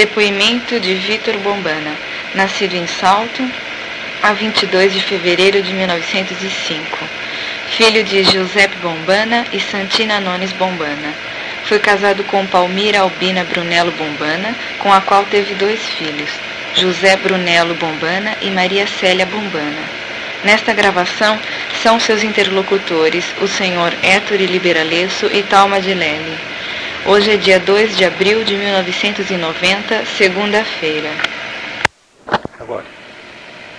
Depoimento de Vitor Bombana, nascido em Salto, a 22 de fevereiro de 1905. Filho de Giuseppe Bombana e Santina Nones Bombana. Foi casado com Palmira Albina Brunello Bombana, com a qual teve dois filhos, José Brunello Bombana e Maria Célia Bombana. Nesta gravação são seus interlocutores o senhor Ettore Liberalesso e Talma de Lely. Hoje é dia 2 de abril de 1990, segunda-feira. Agora,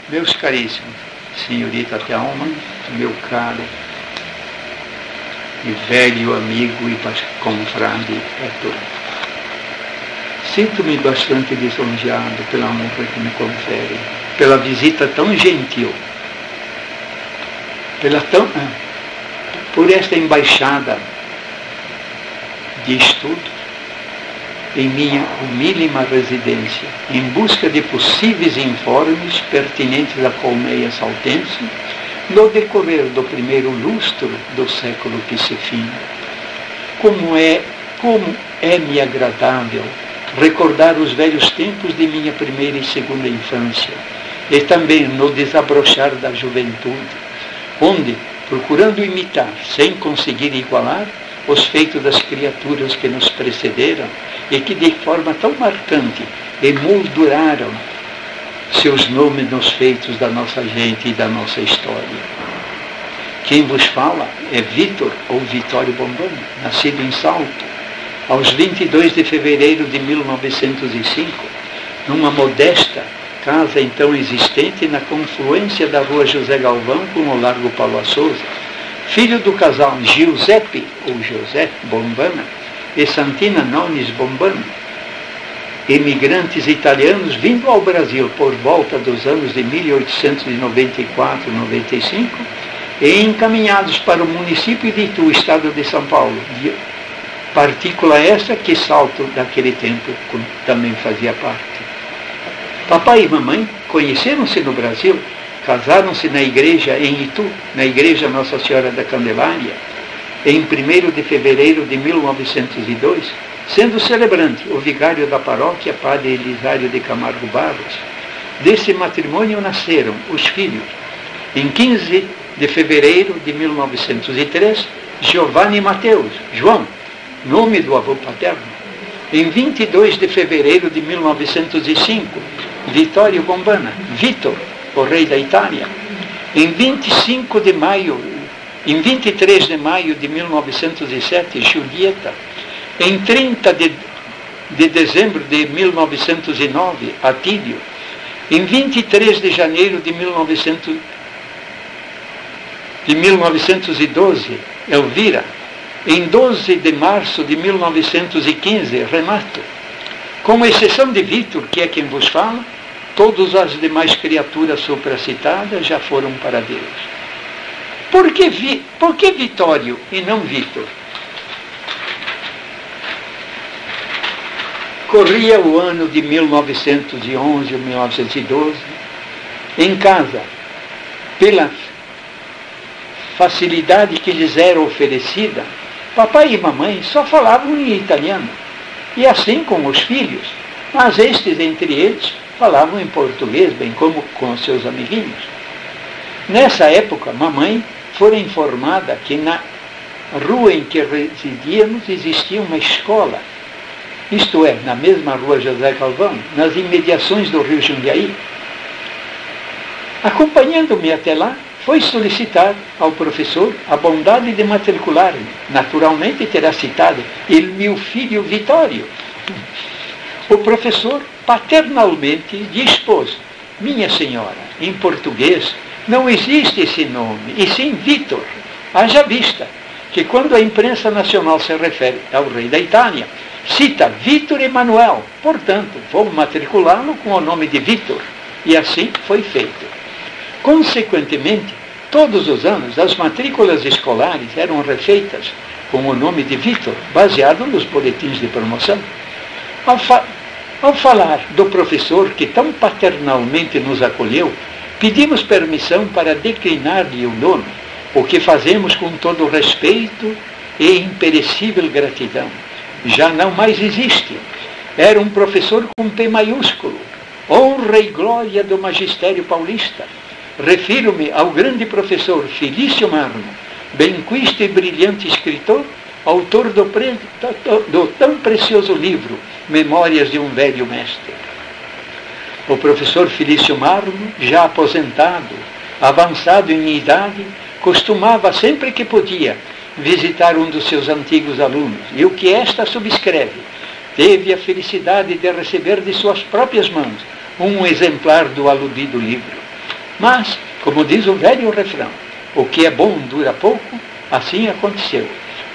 meus caríssimos, senhorita Thelma, meu caro e velho amigo e confrade Arthur. Sinto-me bastante lisonjeado pela honra que me confere, pela visita tão gentil, pela tão, ah, por esta embaixada de estudo em minha humílima residência, em busca de possíveis informes pertinentes à colmeia saltense, no decorrer do primeiro lustro do século que se finda. Como é, como é-me agradável recordar os velhos tempos de minha primeira e segunda infância, e também no desabrochar da juventude, onde, procurando imitar, sem conseguir igualar, os feitos das criaturas que nos precederam e que de forma tão marcante emolduraram seus nomes nos feitos da nossa gente e da nossa história. Quem vos fala é Vitor ou Vitório Bombani, nascido em Salto, aos 22 de fevereiro de 1905, numa modesta casa então existente na confluência da rua José Galvão com o Largo Paulo Souza filho do casal Giuseppe ou José Bombana e Santina Nones Bombana, imigrantes italianos vindo ao Brasil por volta dos anos de 1894-95 e encaminhados para o município de Itu, estado de São Paulo, partícula essa que Salto daquele tempo também fazia parte. Papai e mamãe conheceram-se no Brasil casaram-se na igreja em Itu, na igreja Nossa Senhora da Candelária, em 1 de fevereiro de 1902, sendo celebrante o vigário da paróquia, padre Elisário de Camargo Barros. Desse matrimônio nasceram os filhos. Em 15 de fevereiro de 1903, Giovanni Mateus, João, nome do avô paterno. Em 22 de fevereiro de 1905, Vittorio Bombana, Vitor, o rei da Itália. Em 25 de maio, em 23 de maio de 1907, Julieta. Em 30 de, de dezembro de 1909, Atílio. Em 23 de janeiro de, 1900, de 1912, Elvira. Em 12 de março de 1915, Renato. Com exceção de Vitor, que é quem vos fala, Todas as demais criaturas supracitadas já foram para Deus. Por que, Vi, por que Vitório e não Vitor? Corria o ano de 1911 ou 1912, em casa, pela facilidade que lhes era oferecida, papai e mamãe só falavam em italiano, e assim com os filhos, mas estes entre eles falavam em português, bem como com seus amiguinhos. Nessa época, mamãe fora informada que na rua em que residíamos existia uma escola, isto é, na mesma rua José Calvão, nas imediações do rio Jundiaí. Acompanhando-me até lá, foi solicitar ao professor a bondade de matricular-me. Naturalmente terá citado ele meu filho Vitório. O professor paternalmente dispôs, minha senhora, em português não existe esse nome, e sim Vitor. Haja vista que quando a imprensa nacional se refere ao rei da Itália, cita Vitor Emanuel, portanto, vou matriculá-lo com o nome de Vitor. E assim foi feito. Consequentemente, todos os anos as matrículas escolares eram refeitas com o nome de Vitor, baseado nos boletins de promoção. Ao, falar do professor que tão paternalmente nos acolheu, pedimos permissão para declinar-lhe o nome, o que fazemos com todo respeito e imperecível gratidão. Já não mais existe, Era um professor com P maiúsculo, honra e glória do magistério paulista. Refiro-me ao grande professor Felício Marmo, benquista e brilhante escritor, autor do, pre... do tão precioso livro Memórias de um Velho Mestre. O professor Felício Marmo, já aposentado, avançado em idade, costumava, sempre que podia, visitar um dos seus antigos alunos, e o que esta subscreve, teve a felicidade de receber de suas próprias mãos um exemplar do aludido livro. Mas, como diz o velho refrão, o que é bom dura pouco, assim aconteceu.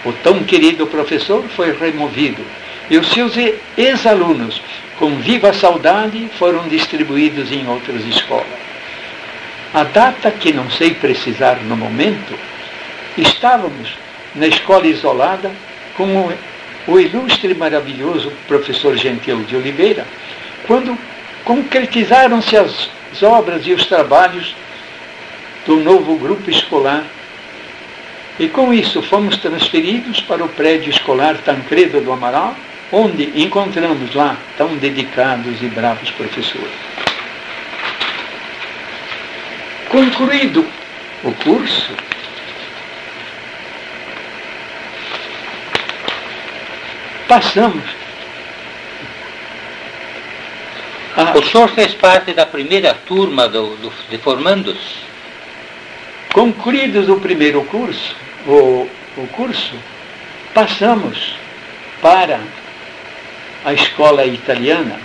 O tão querido professor foi removido e os seus ex-alunos, com viva saudade, foram distribuídos em outras escolas. A data que não sei precisar no momento, estávamos na escola isolada com o, o ilustre e maravilhoso professor Gentil de Oliveira, quando concretizaram-se as obras e os trabalhos do novo grupo escolar. E com isso fomos transferidos para o prédio escolar Tancredo do Amaral, onde encontramos lá tão dedicados e bravos professores. Concluído o curso, passamos. O senhor fez parte da primeira turma do, do, de formandos? Concluídos o primeiro curso, o, o curso, passamos para a escola italiana,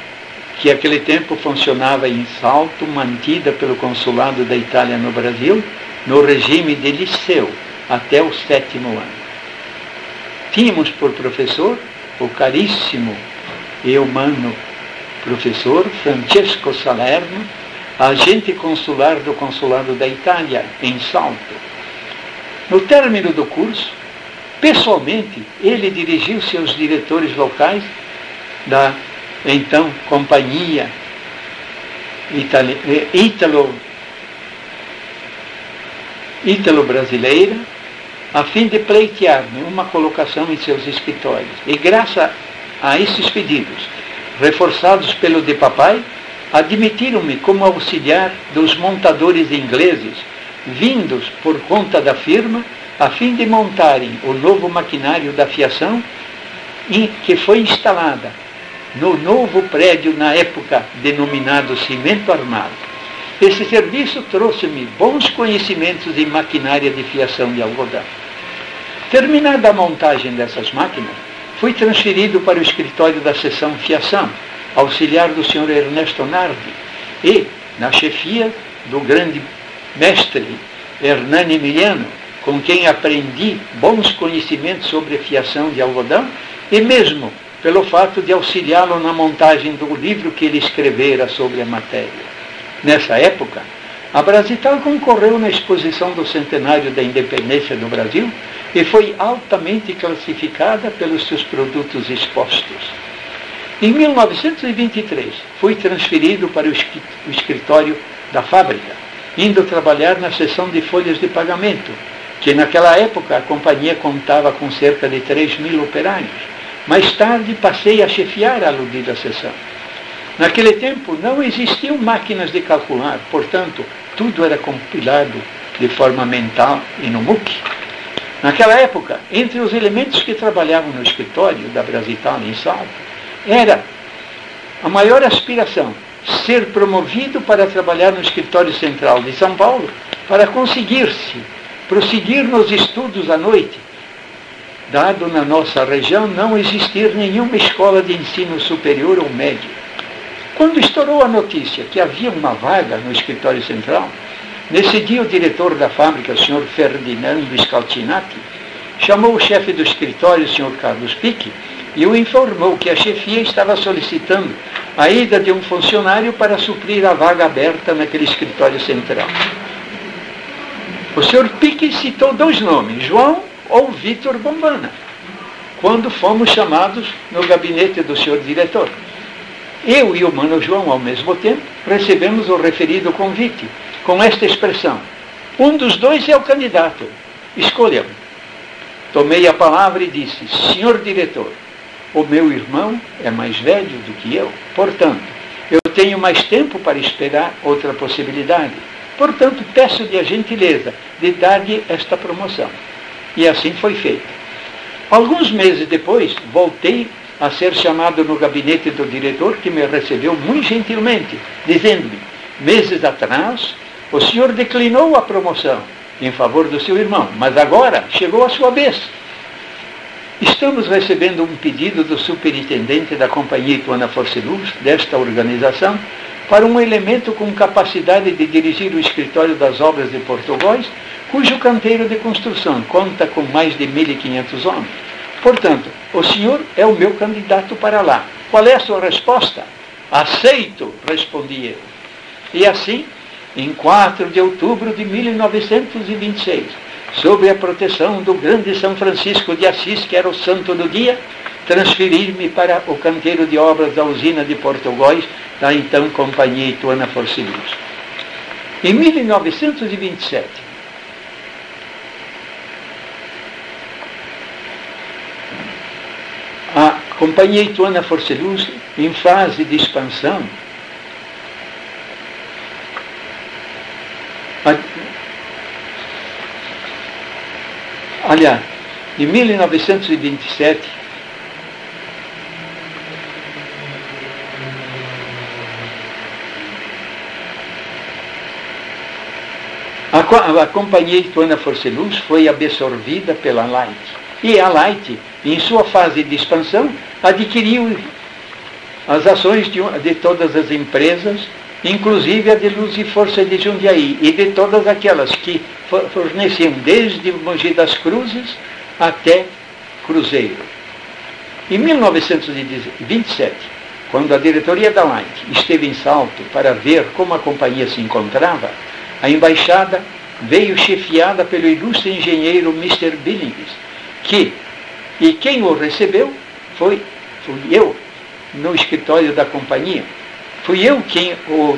que naquele tempo funcionava em Salto, mantida pelo consulado da Itália no Brasil, no regime de liceu, até o sétimo ano. Tínhamos por professor o caríssimo e humano professor Francesco Salerno, agente consular do consulado da Itália, em Salto. No término do curso, pessoalmente, ele dirigiu-se aos diretores locais da então companhia eh, italo, italo brasileira a fim de pleitear-me uma colocação em seus escritórios. E graças a esses pedidos, reforçados pelo de papai, admitiram-me como auxiliar dos montadores ingleses, vindos por conta da firma, a fim de montarem o novo maquinário da fiação que foi instalada no novo prédio na época denominado Cimento Armado. Esse serviço trouxe-me bons conhecimentos em maquinária de fiação de algodão. Terminada a montagem dessas máquinas, fui transferido para o escritório da seção fiação, auxiliar do senhor Ernesto Nardi, e na chefia do grande mestre Hernani Emiliano, com quem aprendi bons conhecimentos sobre fiação de algodão e mesmo pelo fato de auxiliá-lo na montagem do livro que ele escrevera sobre a matéria. Nessa época, a Brasital concorreu na exposição do centenário da independência do Brasil e foi altamente classificada pelos seus produtos expostos. Em 1923, fui transferido para o escritório da fábrica, indo trabalhar na seção de folhas de pagamento, que naquela época a companhia contava com cerca de 3 mil operários. Mais tarde passei a chefiar a aludida seção. Naquele tempo não existiam máquinas de calcular, portanto, tudo era compilado de forma mental e no MOOC. Naquela época, entre os elementos que trabalhavam no escritório da Brasital em Salto, era a maior aspiração ser promovido para trabalhar no escritório central de São Paulo para conseguir-se prosseguir nos estudos à noite dado na nossa região não existir nenhuma escola de ensino superior ou médio. Quando estourou a notícia que havia uma vaga no escritório central, nesse dia o diretor da fábrica, o senhor Ferdinando Scaltinati, chamou o chefe do escritório, o senhor Carlos Pique, e o informou que a chefia estava solicitando a ida de um funcionário para suprir a vaga aberta naquele escritório central. O senhor Pique citou dois nomes, João ou Vitor Bombana, quando fomos chamados no gabinete do senhor diretor. Eu e o Mano João, ao mesmo tempo, recebemos o referido convite, com esta expressão: um dos dois é o candidato, escolha-me. Tomei a palavra e disse: Senhor diretor, o meu irmão é mais velho do que eu, portanto, eu tenho mais tempo para esperar outra possibilidade. Portanto, peço-lhe a gentileza de dar-lhe esta promoção. E assim foi feito. Alguns meses depois, voltei a ser chamado no gabinete do diretor, que me recebeu muito gentilmente, dizendo-me: meses atrás, o senhor declinou a promoção em favor do seu irmão, mas agora chegou a sua vez. Estamos recebendo um pedido do superintendente da Companhia Ituana Força Luz, desta organização, para um elemento com capacidade de dirigir o escritório das obras de Portugal, cujo canteiro de construção conta com mais de 1.500 homens. Portanto, o senhor é o meu candidato para lá. Qual é a sua resposta? Aceito, respondi eu. E assim, em 4 de outubro de 1926, sob a proteção do grande São Francisco de Assis, que era o santo do dia, transferir-me para o canteiro de obras da usina de Portugóis, da então Companhia Ituana Forcilus. Em 1927, a Companhia Ituana Forceluz, em fase de expansão, Aliás, em 1927, a, a companhia Ituana Forceluz foi absorvida pela Light. E a Light, em sua fase de expansão, adquiriu as ações de, de todas as empresas inclusive a de Luz e Força de Jundiaí, e de todas aquelas que forneciam desde Mogi das Cruzes até Cruzeiro. Em 1927, quando a diretoria da Light esteve em Salto para ver como a companhia se encontrava, a embaixada veio chefiada pelo ilustre engenheiro Mr. Billings, que, e quem o recebeu foi, fui eu, no escritório da companhia, Fui eu quem o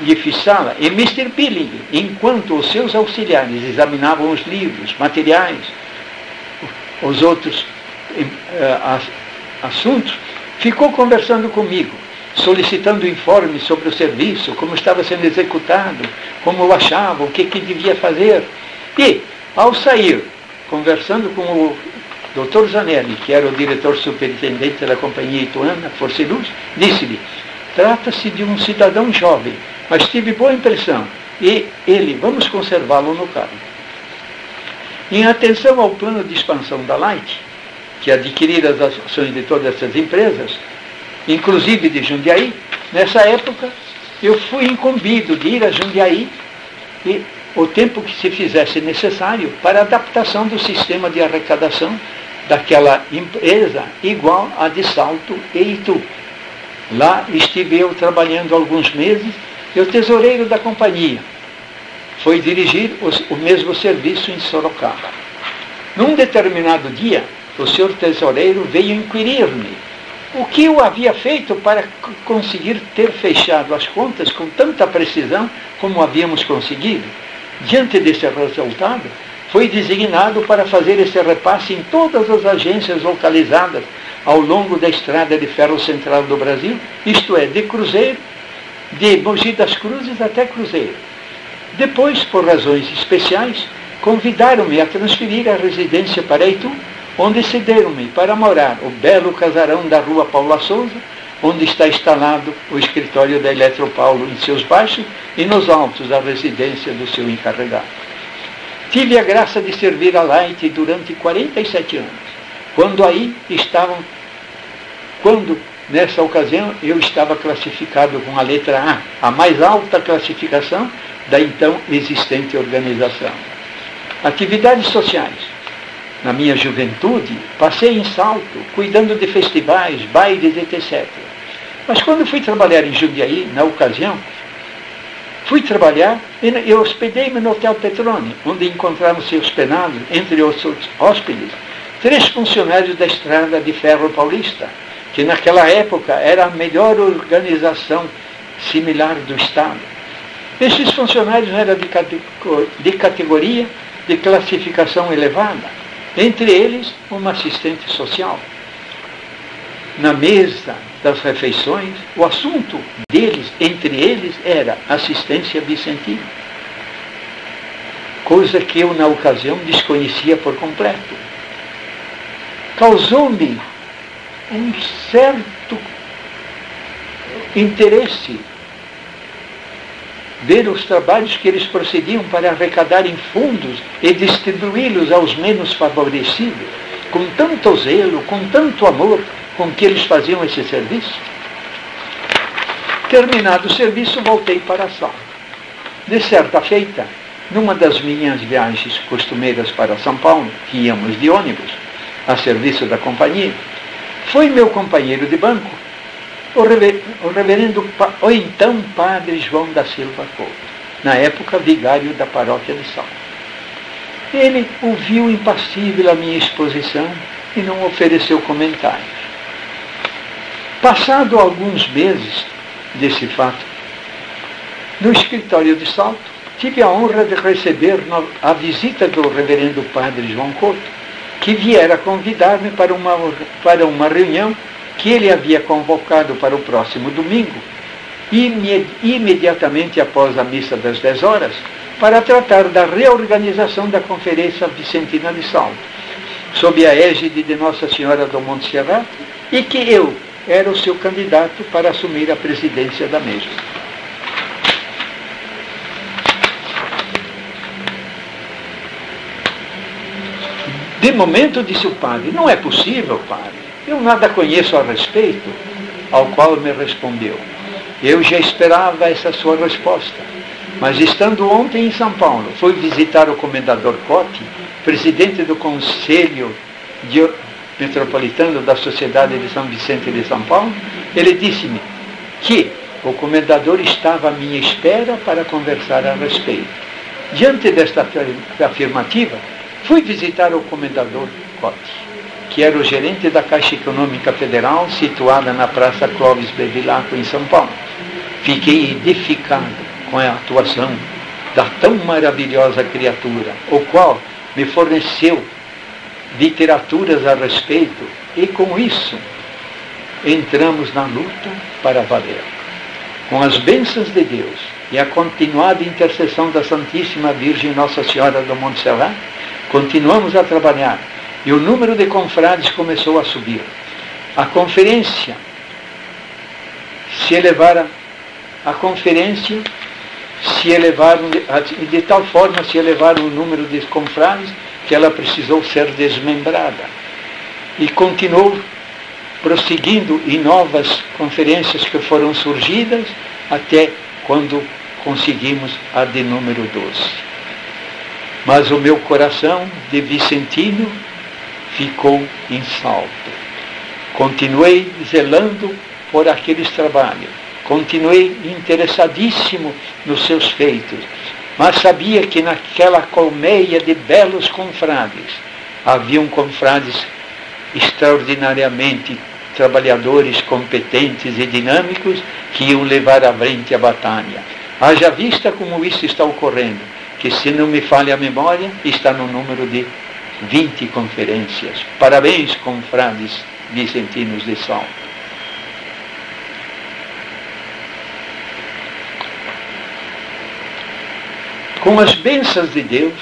lhe fiz sala, e Mr. Billing, enquanto os seus auxiliares examinavam os livros, materiais, os outros uh, assuntos, ficou conversando comigo, solicitando informes sobre o serviço, como estava sendo executado, como eu achava, o que, que devia fazer. E, ao sair, conversando com o Dr. Zanelli, que era o diretor superintendente da companhia Ituana, Força e Luz, disse-lhe, Trata-se de um cidadão jovem, mas tive boa impressão. E ele, vamos conservá-lo no cargo. Em atenção ao plano de expansão da Light, que adquirir as ações de todas essas empresas, inclusive de Jundiaí, nessa época eu fui incumbido de ir a Jundiaí e o tempo que se fizesse necessário para a adaptação do sistema de arrecadação daquela empresa igual a de Salto e Itu. Lá estive eu trabalhando alguns meses e o tesoureiro da companhia foi dirigir o mesmo serviço em Sorocaba. Num determinado dia, o senhor tesoureiro veio inquirir-me o que eu havia feito para conseguir ter fechado as contas com tanta precisão como havíamos conseguido. Diante desse resultado, foi designado para fazer esse repasse em todas as agências localizadas ao longo da estrada de ferro central do Brasil, isto é, de Cruzeiro, de Mogi das Cruzes até Cruzeiro. Depois, por razões especiais, convidaram-me a transferir a residência para Itu, onde cederam-me para morar o belo casarão da rua Paula Souza, onde está instalado o escritório da Eletropaulo em seus baixos e nos altos a residência do seu encarregado. Tive a graça de servir a Light durante 47 anos quando aí estavam, quando nessa ocasião eu estava classificado com a letra A, a mais alta classificação da então existente organização. Atividades sociais. Na minha juventude, passei em salto, cuidando de festivais, bailes, etc. Mas quando fui trabalhar em Jundiaí, na ocasião, fui trabalhar e hospedei-me no Hotel Petrone, onde encontramos-se hospedados, entre outros hóspedes, três funcionários da Estrada de Ferro Paulista, que naquela época era a melhor organização similar do Estado. Esses funcionários eram de categoria de classificação elevada, entre eles uma assistente social. na mesa das refeições, o assunto deles, entre eles, era assistência vicentina. Coisa que eu, na ocasião, desconhecia por completo. Causou-me um certo interesse ver os trabalhos que eles procediam para arrecadarem fundos e distribuí-los aos menos favorecidos, com tanto zelo, com tanto amor com que eles faziam esse serviço. Terminado o serviço, voltei para a sala. De certa feita, numa das minhas viagens costumeiras para São Paulo, que íamos de ônibus, a serviço da companhia, foi meu companheiro de banco, o, rever, o reverendo, o então padre João da Silva Couto, na época vigário da paróquia de São. Ele ouviu impassível a minha exposição e não ofereceu comentários. Passado alguns meses desse fato, no escritório de Salto, tive a honra de receber a visita do reverendo padre João Couto, que viera convidar-me para uma, para uma reunião que ele havia convocado para o próximo domingo, imediatamente após a missa das 10 horas, para tratar da reorganização da Conferência Vicentina de Salto, sob a égide de Nossa Senhora do Monte Serrato, e que eu era o seu candidato para assumir a presidência da mesma. De momento, disse o padre, não é possível, padre. Eu nada conheço a respeito, ao qual me respondeu. Eu já esperava essa sua resposta. Mas estando ontem em São Paulo, fui visitar o comendador Cotti, presidente do Conselho de Metropolitano da Sociedade de São Vicente de São Paulo. Ele disse-me que o comendador estava à minha espera para conversar a respeito. Diante desta afirmativa, fui visitar o comendador Cotti que era o gerente da Caixa Econômica Federal, situada na Praça Clóvis Bevilacqua, em São Paulo. Fiquei edificado com a atuação da tão maravilhosa criatura, o qual me forneceu literaturas a respeito, e com isso entramos na luta para valer. Com as bênçãos de Deus e a continuada intercessão da Santíssima Virgem Nossa Senhora do Monte Serrat, continuamos a trabalhar e o número de confrades começou a subir. A conferência se elevara, a conferência se elevaram, de, de tal forma se elevaram o número de confrades que ela precisou ser desmembrada. E continuou prosseguindo em novas conferências que foram surgidas até quando conseguimos a de número 12. Mas o meu coração de Vicentino ficou em salto. Continuei zelando por aqueles trabalhos, continuei interessadíssimo nos seus feitos, mas sabia que naquela colmeia de belos confrades haviam confrades extraordinariamente trabalhadores competentes e dinâmicos que iam levar à frente a batalha. Haja vista como isso está ocorrendo, que se não me falha a memória, está no número de 20 conferências. Parabéns, confrades vicentinos de São. Com as bênçãos de Deus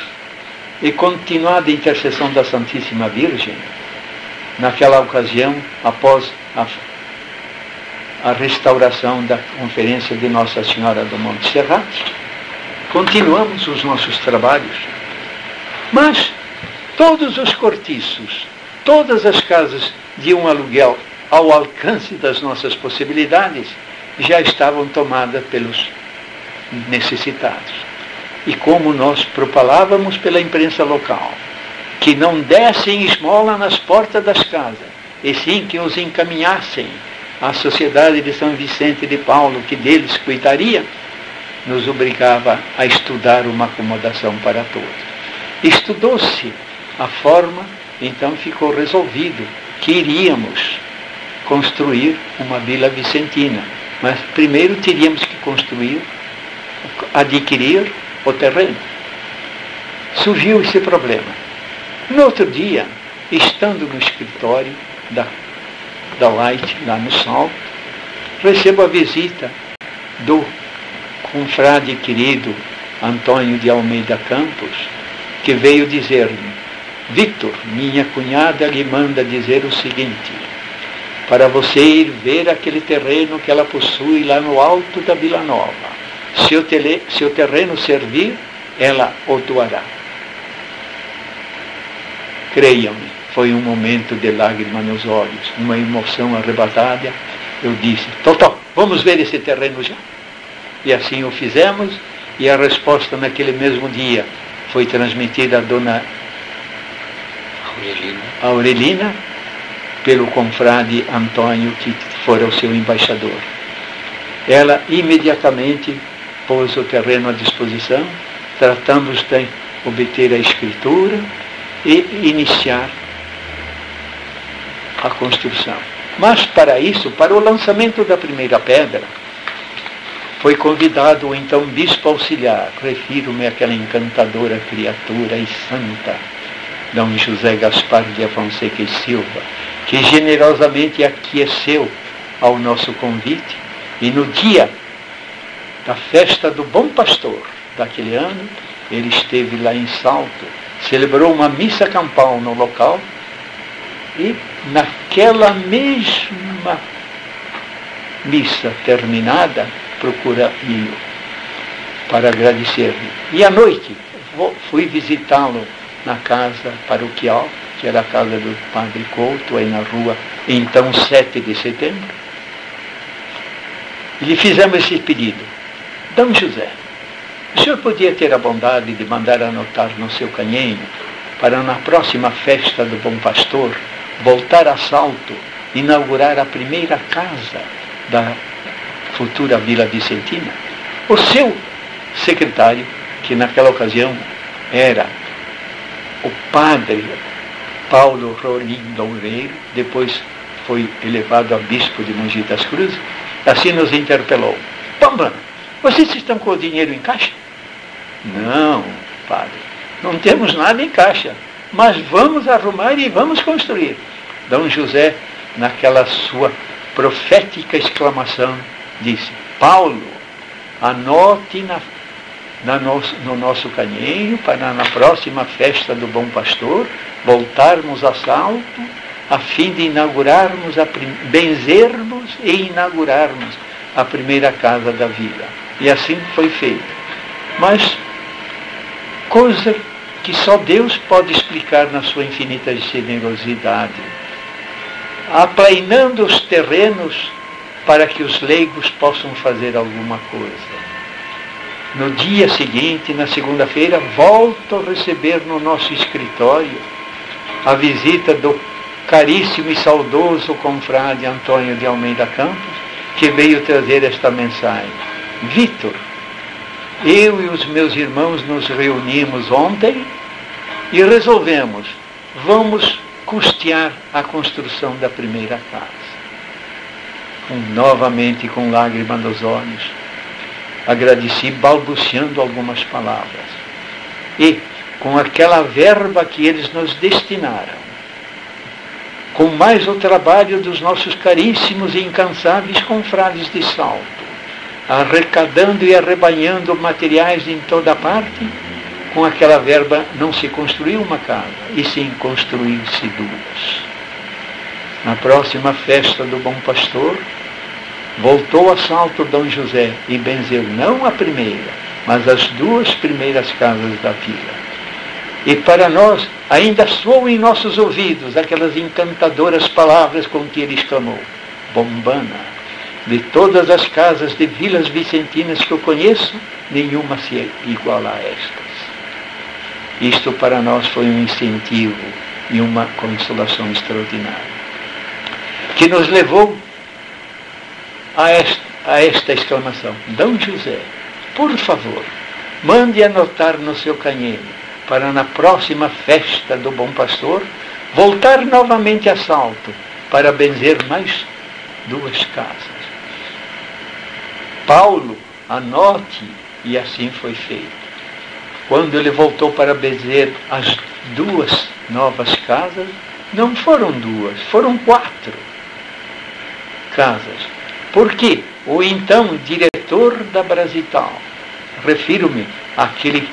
e continuada intercessão da Santíssima Virgem, naquela ocasião, após a, a restauração da conferência de Nossa Senhora do Monte Serrat, continuamos os nossos trabalhos. Mas todos os cortiços, todas as casas de um aluguel ao alcance das nossas possibilidades já estavam tomadas pelos necessitados. E como nós propalávamos pela imprensa local, que não dessem esmola nas portas das casas, e sim que os encaminhassem à Sociedade de São Vicente de Paulo, que deles cuidaria, nos obrigava a estudar uma acomodação para todos. Estudou-se a forma, então ficou resolvido que iríamos construir uma vila vicentina. Mas primeiro teríamos que construir, adquirir o terreno. Surgiu esse problema. No outro dia, estando no escritório da da White, lá no Salto, recebo a visita do confrade querido Antônio de Almeida Campos, que veio dizer-me, Victor, minha cunhada lhe manda dizer o seguinte, para você ir ver aquele terreno que ela possui lá no alto da Vila Nova. Se o, tele, se o terreno servir, ela o doará. Creiam-me, foi um momento de lágrima nos olhos, uma emoção arrebatada. Eu disse, Totó, vamos ver esse terreno já? E assim o fizemos, e a resposta naquele mesmo dia foi transmitida à dona Aurelina, Aurelina pelo confrade Antônio, que fora o seu embaixador. Ela imediatamente pôs o terreno à disposição, tratamos de obter a escritura e iniciar a construção. Mas para isso, para o lançamento da primeira pedra, foi convidado o então bispo auxiliar, refiro-me àquela encantadora criatura e santa, Dom José Gaspar de Afonseca e Silva, que generosamente aqueceu ao nosso convite. E no dia da festa do Bom Pastor daquele ano, ele esteve lá em Salto, celebrou uma missa campal no local e naquela mesma missa terminada, procura ir para agradecer-lhe. E à noite fui visitá-lo na casa paroquial, que era a casa do Padre Couto, aí na rua, então 7 de setembro. E lhe fizemos esse pedido. D. José, o senhor podia ter a bondade de mandar anotar no seu canhenho para na próxima festa do Bom Pastor voltar a Salto, inaugurar a primeira casa da futura Vila Vicentina, o seu secretário, que naquela ocasião era o padre Paulo Rolim Loureiro, depois foi elevado a bispo de Mogi das Cruzes, assim nos interpelou. Pambana, vocês estão com o dinheiro em caixa? Não, padre, não temos nada em caixa, mas vamos arrumar e vamos construir. D. José, naquela sua profética exclamação, disse: Paulo, anote na, na no nosso canheiro para na próxima festa do Bom Pastor voltarmos a salto a fim de inaugurarmos, a, benzermos e inaugurarmos a primeira casa da vila. E assim foi feito. Mas coisa que só Deus pode explicar na sua infinita generosidade. Aplainando os terrenos para que os leigos possam fazer alguma coisa. No dia seguinte, na segunda-feira, volto a receber no nosso escritório a visita do caríssimo e saudoso confrade Antônio de Almeida Campos, que veio trazer esta mensagem. Vitor, eu e os meus irmãos nos reunimos ontem e resolvemos, vamos custear a construção da primeira casa com, novamente com lágrimas nos olhos. Agradeci balbuciando algumas palavras. E, com aquela verba que eles nos destinaram, com mais o trabalho dos nossos caríssimos e incansáveis confrades de salto, arrecadando e arrebanhando materiais em toda parte, com aquela verba não se construiu uma casa, e sim construiu-se duas. Na próxima festa do Bom Pastor, voltou a Salto Dom José e benzeu não a primeira, mas as duas primeiras casas da vila. E para nós ainda soam em nossos ouvidos aquelas encantadoras palavras com que ele exclamou: Bombana, de todas as casas de vilas vicentinas que eu conheço, nenhuma se iguala a estas. Isto para nós foi um incentivo e uma consolação extraordinária, que nos levou a esta, a esta exclamação: D. José, por favor, mande anotar no seu canheiro, para na próxima festa do Bom Pastor, voltar novamente a Salto, para benzer mais duas casas. Paulo, anote, e assim foi feito. Quando ele voltou para benzer as duas novas casas, não foram duas, foram quatro casas. Por quê? O então diretor da Brasital, refiro-me àquele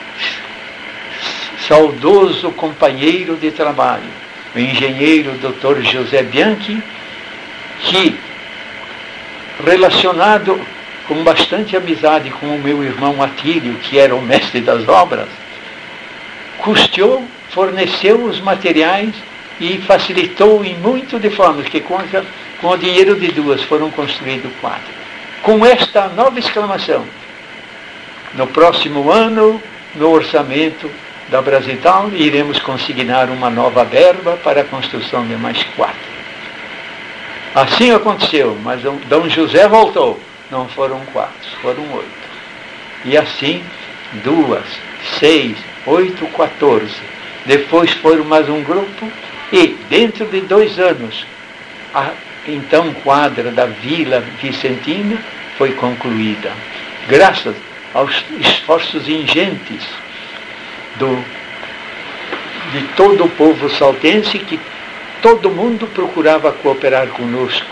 saudoso companheiro de trabalho, o engenheiro Dr. José Bianchi, que, relacionado com bastante amizade com o meu irmão Atílio, que era o mestre das obras, custeou, forneceu os materiais e facilitou em muito de formas que com, com o dinheiro de duas foram construídos quatro. Com esta nova exclamação, no próximo ano, no orçamento da Brasital, iremos consignar uma nova verba para a construção de mais quatro. Assim aconteceu, mas Dom José voltou. Não foram quatro, foram oito. E assim, duas, seis, oito, quatorze. Depois foram mais um grupo e, dentro de dois anos, a então quadra da Vila Vicentina foi concluída. Graças aos esforços ingentes do, de todo o povo saltense, que todo mundo procurava cooperar conosco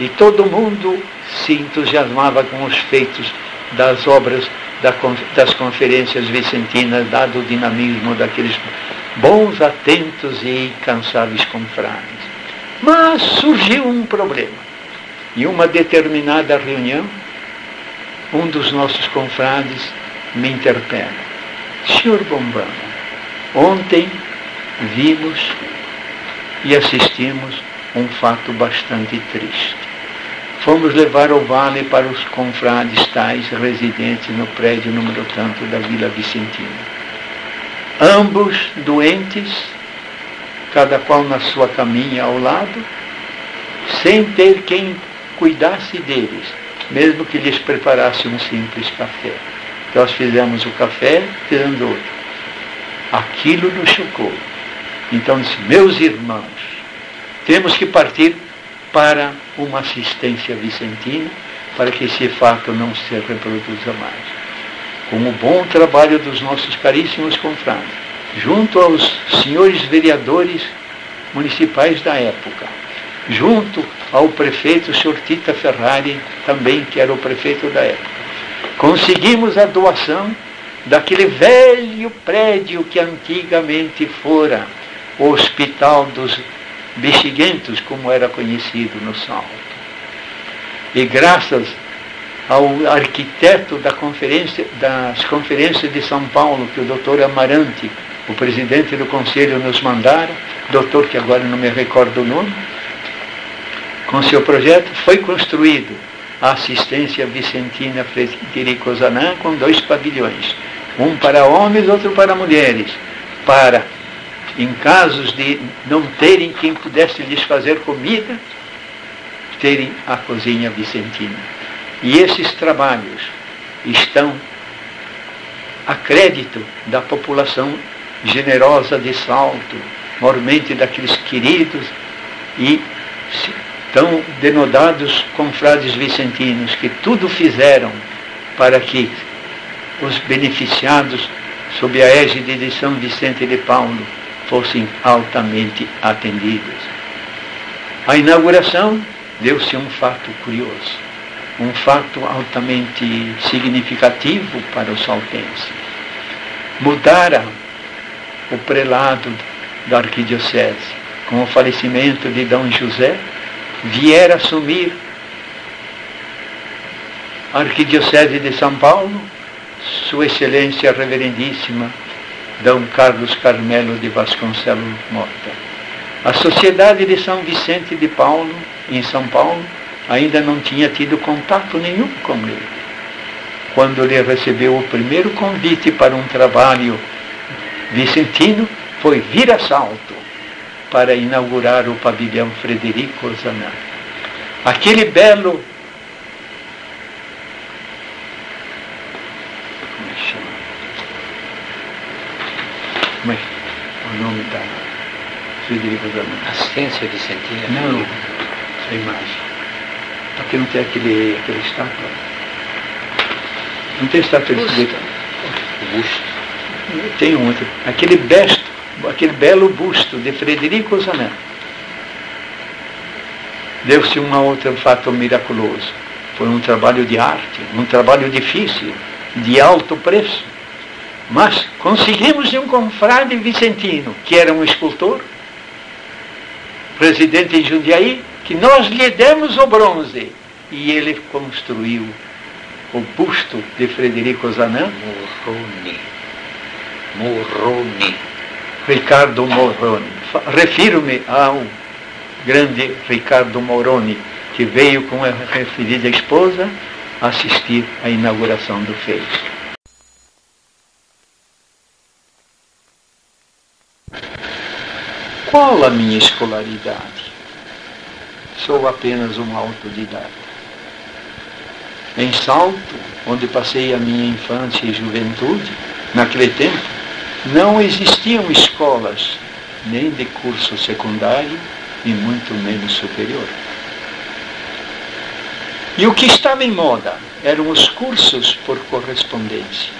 e todo mundo se entusiasmava com os feitos das obras das conferências vicentinas, dado o dinamismo daqueles bons, atentos e incansáveis confrades. Mas surgiu um problema. Em uma determinada reunião, um dos nossos confrades me interpela. Senhor Bombano, ontem vimos e assistimos um fato bastante triste. Fomos levar o vale para os confrades tais residentes no prédio número tanto da Vila Vicentina. Ambos doentes, cada qual na sua caminha ao lado, sem ter quem cuidasse deles mesmo que lhes preparasse um simples café. Nós fizemos o café, fizemos outro. Aquilo nos chocou. Então disse, meus irmãos, temos que partir para uma assistência vicentina para que esse fato não se reproduza mais. Com o bom trabalho dos nossos caríssimos confrades, junto aos senhores vereadores municipais da época, junto ao prefeito Sr. Tita Ferrari, também que era o prefeito da época. Conseguimos a doação daquele velho prédio que antigamente fora o Hospital dos Bexiguentos, como era conhecido no Salto. E graças ao arquiteto da conferência, das conferências de São Paulo, que o doutor Amarante, o presidente do conselho, nos mandara, doutor que agora não me recordo o nome, com seu projeto, foi construído a assistência vicentina Frederico Zanã com dois pavilhões, um para homens, outro para mulheres, para, em casos de não terem quem pudesse lhes fazer comida, terem a cozinha vicentina. E esses trabalhos estão a crédito da população generosa de Salto, mormente daqueles queridos e tão denodados confrades vicentinos que tudo fizeram para que os beneficiados sob a égide de São Vicente de Paulo fossem altamente atendidos. A inauguração deu-se um fato curioso, um fato altamente significativo para o saltense. Mudara o prelado da arquidiocese com o falecimento de Dom José vier assumir a Arquidiocese de São Paulo, Sua Excelência Reverendíssima D. Carlos Carmelo de Vasconcelos Mota. A Sociedade de São Vicente de Paulo, em São Paulo, ainda não tinha tido contato nenhum com ele. Quando ele recebeu o primeiro convite para um trabalho vicentino, foi vir a salto para inaugurar o pavilhão Frederico Ozanam. Aquele belo como é que chama? Como é o nome da Frederico Ozanam? Assistência Vicentina? Não, a imagem. Aqui não tem aquele, aquele estátua. Não tem estátua de Frederico. Busto. Tem um outro. Aquele besto aquele belo busto de Frederico Zanan. deu-se um outro fato miraculoso. Foi um trabalho de arte, um trabalho difícil, de alto preço. Mas conseguimos de um confrade vicentino, que era um escultor, residente em Jundiaí, que nós lhe demos o bronze. E ele construiu o busto de Frederico Zanan. Morrone. Morrone. Ricardo Morrone. Refiro-me ao grande Ricardo Moroni, que veio com a referida esposa assistir à inauguração do feito. Qual a minha escolaridade? Sou apenas um autodidata. Em Salto, onde passei a minha infância e juventude, naquele tempo, não existiam escolas, nem de curso secundário e muito menos superior. E o que estava em moda eram os cursos por correspondência.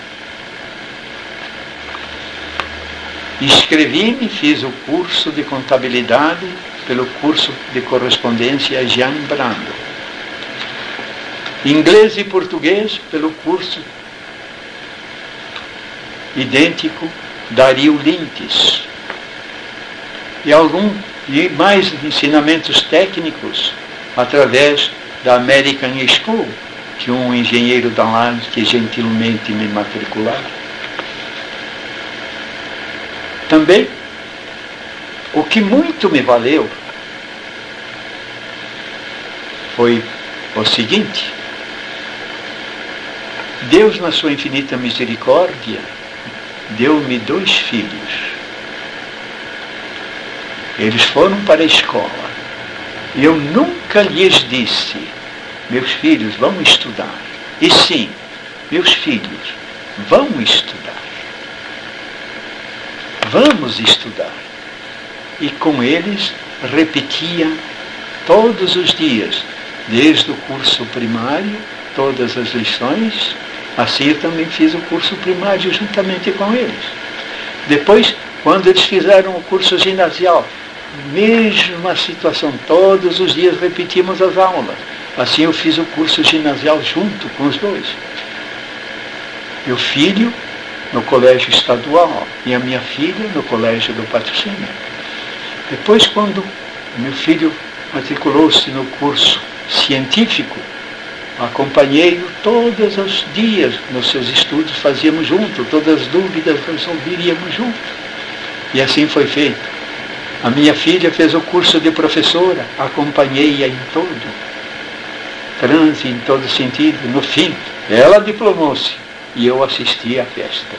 Escrevi-me, fiz o curso de contabilidade pelo curso de correspondência Jean Brando. Inglês e português pelo curso idêntico Dario Lintes. E algum e mais ensinamentos técnicos através da American School, que um engenheiro da lá que gentilmente me matricular. Também, o que muito me valeu foi o seguinte: Deus, na sua infinita misericórdia, deu-me dois filhos eles foram para a escola. E eu nunca lhes disse, meus filhos vão estudar. E sim, meus filhos vão estudar. Vamos estudar. E com eles repetia todos os dias, desde o curso primário, todas as lições. Assim eu também fiz o curso primário juntamente com eles. Depois, quando eles fizeram o curso ginasial, mesma situação. Todos os dias repetimos as aulas. Assim eu fiz o curso ginasial junto com os dois. Meu filho no colégio estadual e a minha filha no colégio do patrocínio. Depois, quando meu filho matriculou-se no curso científico, acompanhei-o todos os dias nos seus estudos, fazíamos junto, todas as dúvidas resolveríamos junto. E assim foi feito. A minha filha fez o curso de professora, acompanhei-a em todo, transe em todo sentido. No fim, ela diplomou-se e eu assisti à festa.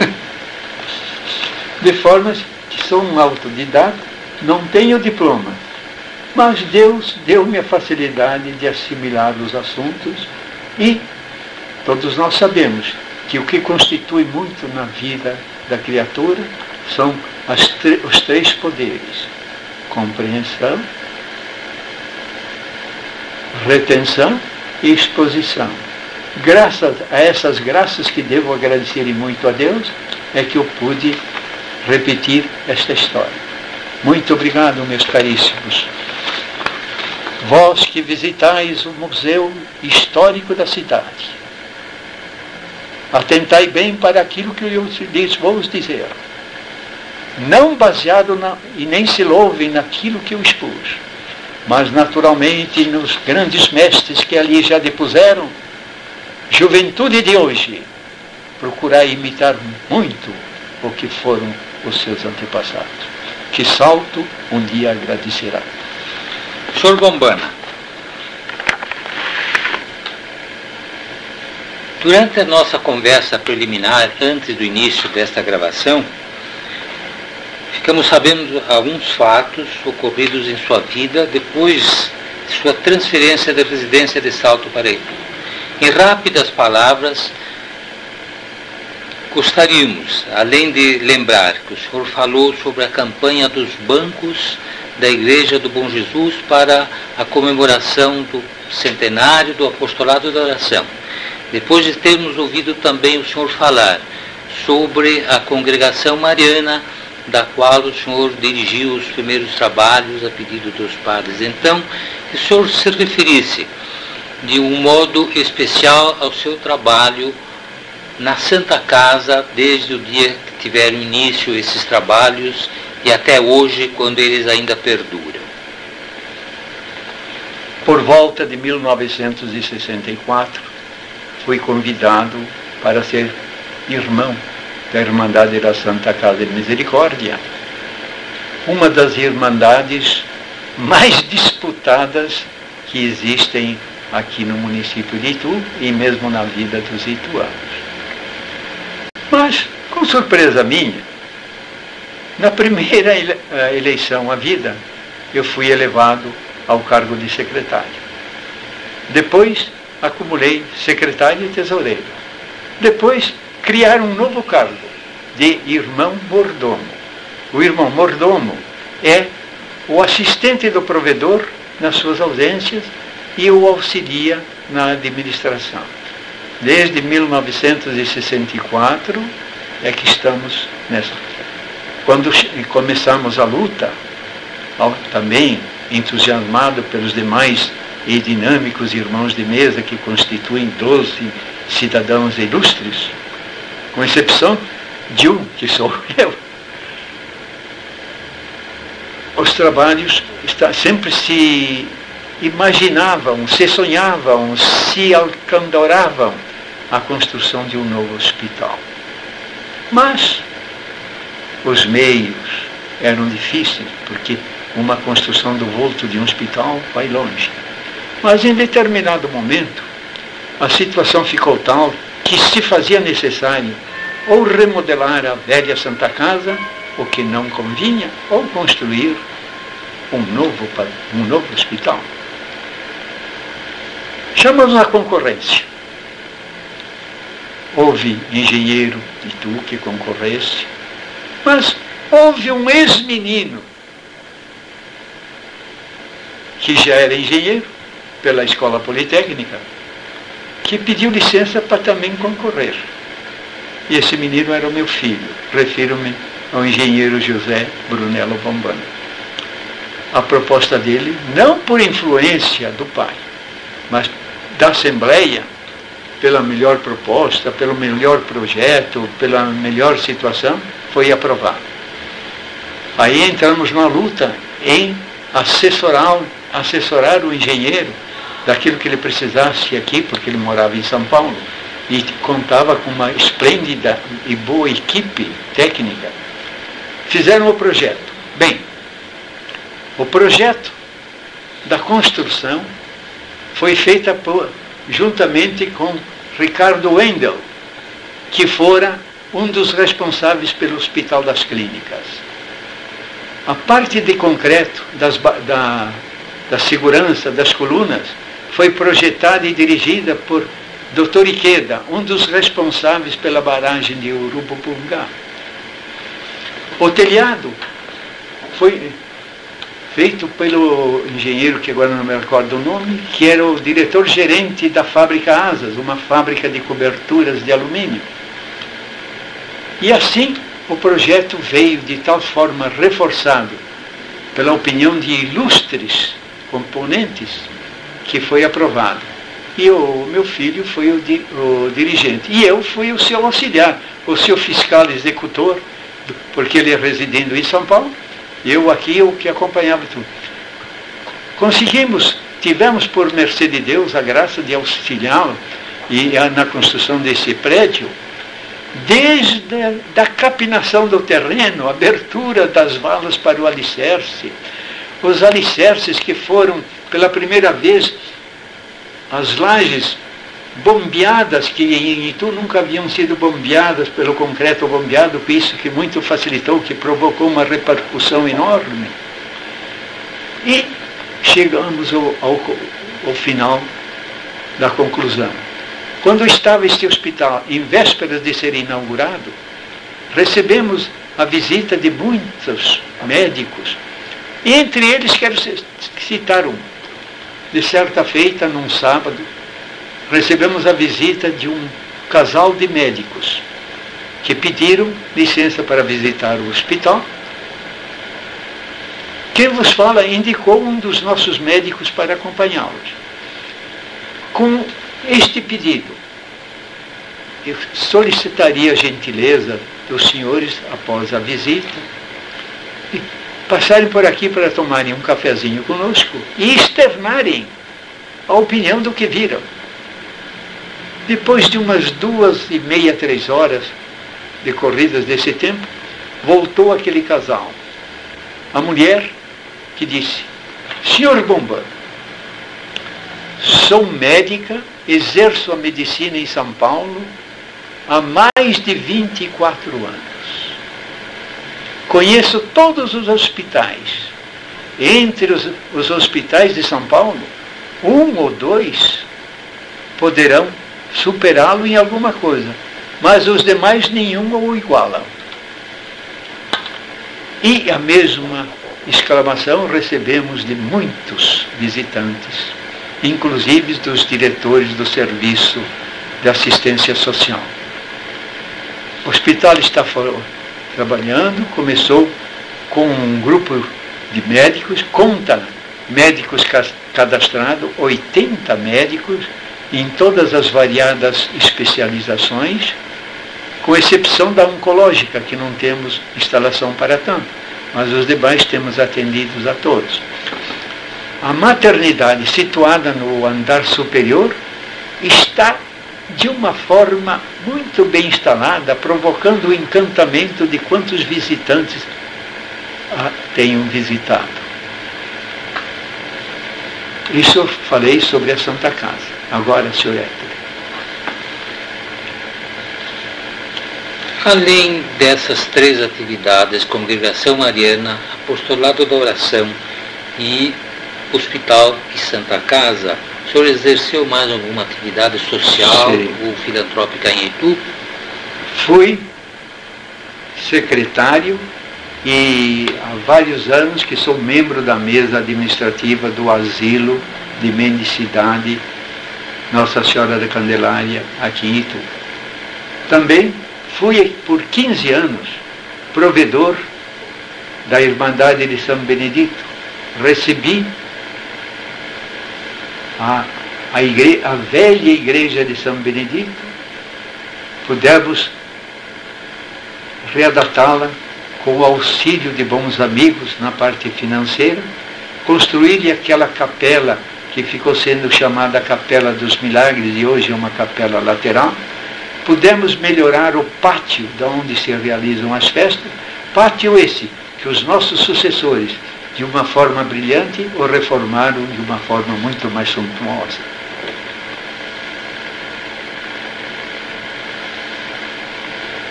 de forma que sou um autodidata, não tenho diploma, mas Deus deu-me a facilidade de assimilar os assuntos e todos nós sabemos que o que constitui muito na vida da criatura são os três poderes: compreensão, retenção e exposição. Graças a essas graças que devo agradecer muito a Deus, é que eu pude repetir esta história. Muito obrigado, meus caríssimos. Vós que visitais o Museu Histórico da cidade, atentai bem para aquilo que eu lhes vou dizer não baseado na, e nem se louve naquilo que eu expus, mas naturalmente nos grandes mestres que ali já depuseram, juventude de hoje, procurar imitar muito o que foram os seus antepassados. Que salto um dia agradecerá. Senhor Bombana, durante a nossa conversa preliminar, antes do início desta gravação, Ficamos sabendo alguns fatos ocorridos em sua vida depois de sua transferência da residência de Salto para Itu. Em rápidas palavras, gostaríamos, além de lembrar que o senhor falou sobre a campanha dos bancos da Igreja do Bom Jesus para a comemoração do centenário do apostolado da oração. Depois de termos ouvido também o senhor falar sobre a congregação mariana da qual o senhor dirigiu os primeiros trabalhos a pedido dos padres. Então, que o senhor se referisse de um modo especial ao seu trabalho na Santa Casa, desde o dia que tiveram início esses trabalhos e até hoje, quando eles ainda perduram. Por volta de 1964, fui convidado para ser irmão da Irmandade da Santa Casa de Misericórdia, uma das irmandades mais disputadas que existem aqui no município de Itu e mesmo na vida dos ituanos. Mas, com surpresa minha, na primeira eh, eleição à vida, eu fui elevado ao cargo de secretário. Depois, acumulei secretário e tesoureiro. Depois, criaram um novo cargo de irmão mordomo. O irmão mordomo é o assistente do provedor nas suas ausências e o auxilia na administração. Desde 1964 é que estamos nessa. Quando começamos a luta, também entusiasmado pelos demais e dinâmicos irmãos de mesa que constituem 12 cidadãos ilustres, com exceção de um, que sou eu. Os trabalhos sempre se imaginavam, se sonhavam, se alcandoravam a construção de um novo hospital. Mas os meios eram difíceis, porque uma construção do volto de um hospital vai longe. Mas em determinado momento, a situação ficou tal que se fazia necessário ou remodelar a velha Santa Casa, o que não convinha, ou construir um novo, um novo hospital. Chamamos a concorrência. Houve engenheiro e tu que concorresse, mas houve um ex-menino que já era engenheiro pela escola politécnica, que pediu licença para também concorrer. E esse menino era o meu filho. Refiro-me ao engenheiro José Brunello Bombano. A proposta dele, não por influência do pai, mas da Assembleia pela melhor proposta, pelo melhor projeto, pela melhor situação, foi aprovado. Aí entramos numa luta em assessorar, assessorar o engenheiro daquilo que ele precisasse aqui, porque ele morava em São Paulo e contava com uma esplêndida e boa equipe técnica. Fizeram o projeto. Bem, o projeto da construção foi feita por, juntamente com Ricardo Wendel, que fora um dos responsáveis pelo Hospital das Clínicas. A parte de concreto das, da, da segurança das colunas foi projetada e dirigida por Dr. Ikeda, um dos responsáveis pela barragem de Urubupungá. O telhado foi feito pelo engenheiro, que agora não me recordo o nome, que era o diretor-gerente da fábrica Asas, uma fábrica de coberturas de alumínio. E assim o projeto veio de tal forma reforçado pela opinião de ilustres componentes que foi aprovado. E o meu filho foi o, di, o dirigente. E eu fui o seu auxiliar, o seu fiscal executor, porque ele é residendo em São Paulo eu aqui, eu que acompanhava tudo. Conseguimos, tivemos por mercê de Deus a graça de auxiliá-lo e na construção desse prédio, desde a da capinação do terreno, abertura das valas para o alicerce, os alicerces que foram pela primeira vez as lajes bombeadas, que em Itu nunca haviam sido bombeadas pelo concreto bombeado, isso que muito facilitou, que provocou uma repercussão enorme. E chegamos ao, ao, ao final da conclusão. Quando estava este hospital, em vésperas de ser inaugurado, recebemos a visita de muitos médicos. Entre eles quero citar um. De certa feita, num sábado, recebemos a visita de um casal de médicos que pediram licença para visitar o hospital Quem vos fala indicou um dos nossos médicos para acompanhá-los. Com este pedido, eu solicitaria a gentileza dos senhores, após a visita, passarem por aqui para tomarem um cafezinho conosco e externarem a opinião do que viram. Depois de umas duas e meia, três horas decorridas desse tempo, voltou aquele casal. A mulher que disse, Senhor Bomba, sou médica, exerço a medicina em São Paulo há mais de 24 anos. Conheço todos os hospitais. Entre os, os hospitais de São Paulo, um ou dois poderão superá-lo em alguma coisa, mas os demais nenhum o igualam. E a mesma exclamação recebemos de muitos visitantes, inclusive dos diretores do serviço de assistência social. O hospital está trabalhando, começou com um grupo de médicos, conta médicos cadastrados, 80 médicos, em todas as variadas especializações, com exceção da oncológica, que não temos instalação para tanto, mas os demais temos atendidos a todos. A maternidade, situada no andar superior, está de uma forma muito bem instalada, provocando o encantamento de quantos visitantes a tenham visitado. Isso eu falei sobre a Santa Casa. Agora, senhor Héctor. Além dessas três atividades, congregação mariana, apostolado da oração e hospital e Santa Casa, o senhor exerceu mais alguma atividade social Sim. ou filantrópica em Itu? Fui secretário e há vários anos que sou membro da mesa administrativa do asilo de mendicidade Nossa Senhora da Candelária aqui em Itu. Também fui por 15 anos provedor da Irmandade de São Benedito. Recebi a, a, igre, a velha igreja de São Benedito, pudemos readaptá-la com o auxílio de bons amigos na parte financeira, construir aquela capela que ficou sendo chamada Capela dos Milagres e hoje é uma capela lateral. Pudemos melhorar o pátio de onde se realizam as festas, pátio esse que os nossos sucessores de uma forma brilhante ou reformaram de uma forma muito mais suntuosa.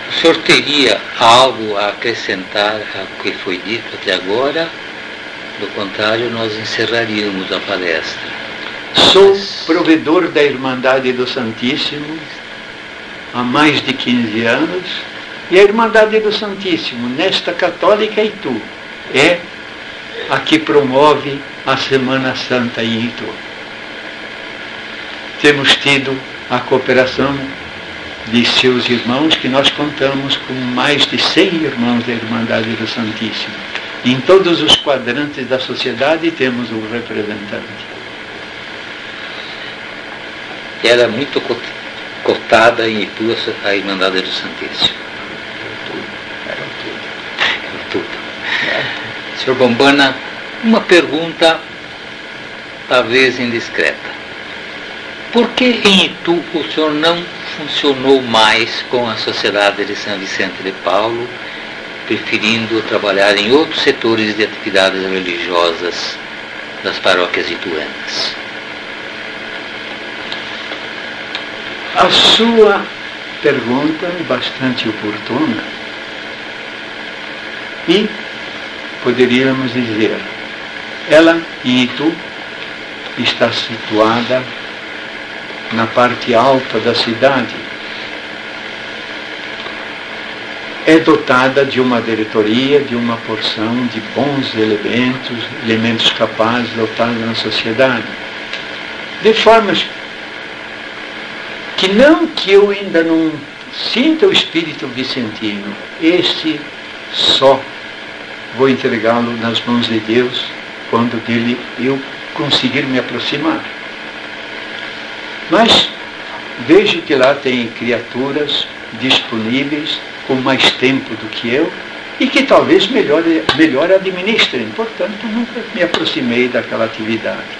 O senhor teria algo a acrescentar ao que foi dito até agora? Do contrário, nós encerraríamos a palestra. Sou provedor da Irmandade do Santíssimo há mais de 15 anos e a Irmandade do Santíssimo, nesta católica Itu, é a que promove a Semana Santa em Itu. Temos tido a cooperação de seus irmãos, que nós contamos com mais de 100 irmãos da Irmandade do Santíssimo. Em todos os quadrantes da sociedade temos um representante. Era é muito cotada em Itu a Irmandade do Santíssimo. Era tudo. Era tudo. Era tudo. Senhor Bombana, uma pergunta talvez indiscreta. Por que em Itu o senhor não funcionou mais com a Sociedade de São Vicente de Paulo, preferindo trabalhar em outros setores de atividades religiosas das paróquias ituanas? A sua pergunta é bastante oportuna e poderíamos dizer, ela em Itu está situada na parte alta da cidade. É dotada de uma diretoria, de uma porção de bons elementos, elementos capazes de dotar na sociedade. De formas que não que eu ainda não sinta o espírito vicentino, esse só vou entregá-lo nas mãos de Deus quando dele eu conseguir me aproximar. Mas vejo que lá tem criaturas disponíveis com mais tempo do que eu e que talvez melhor, melhor administrem. Portanto, nunca me aproximei daquela atividade.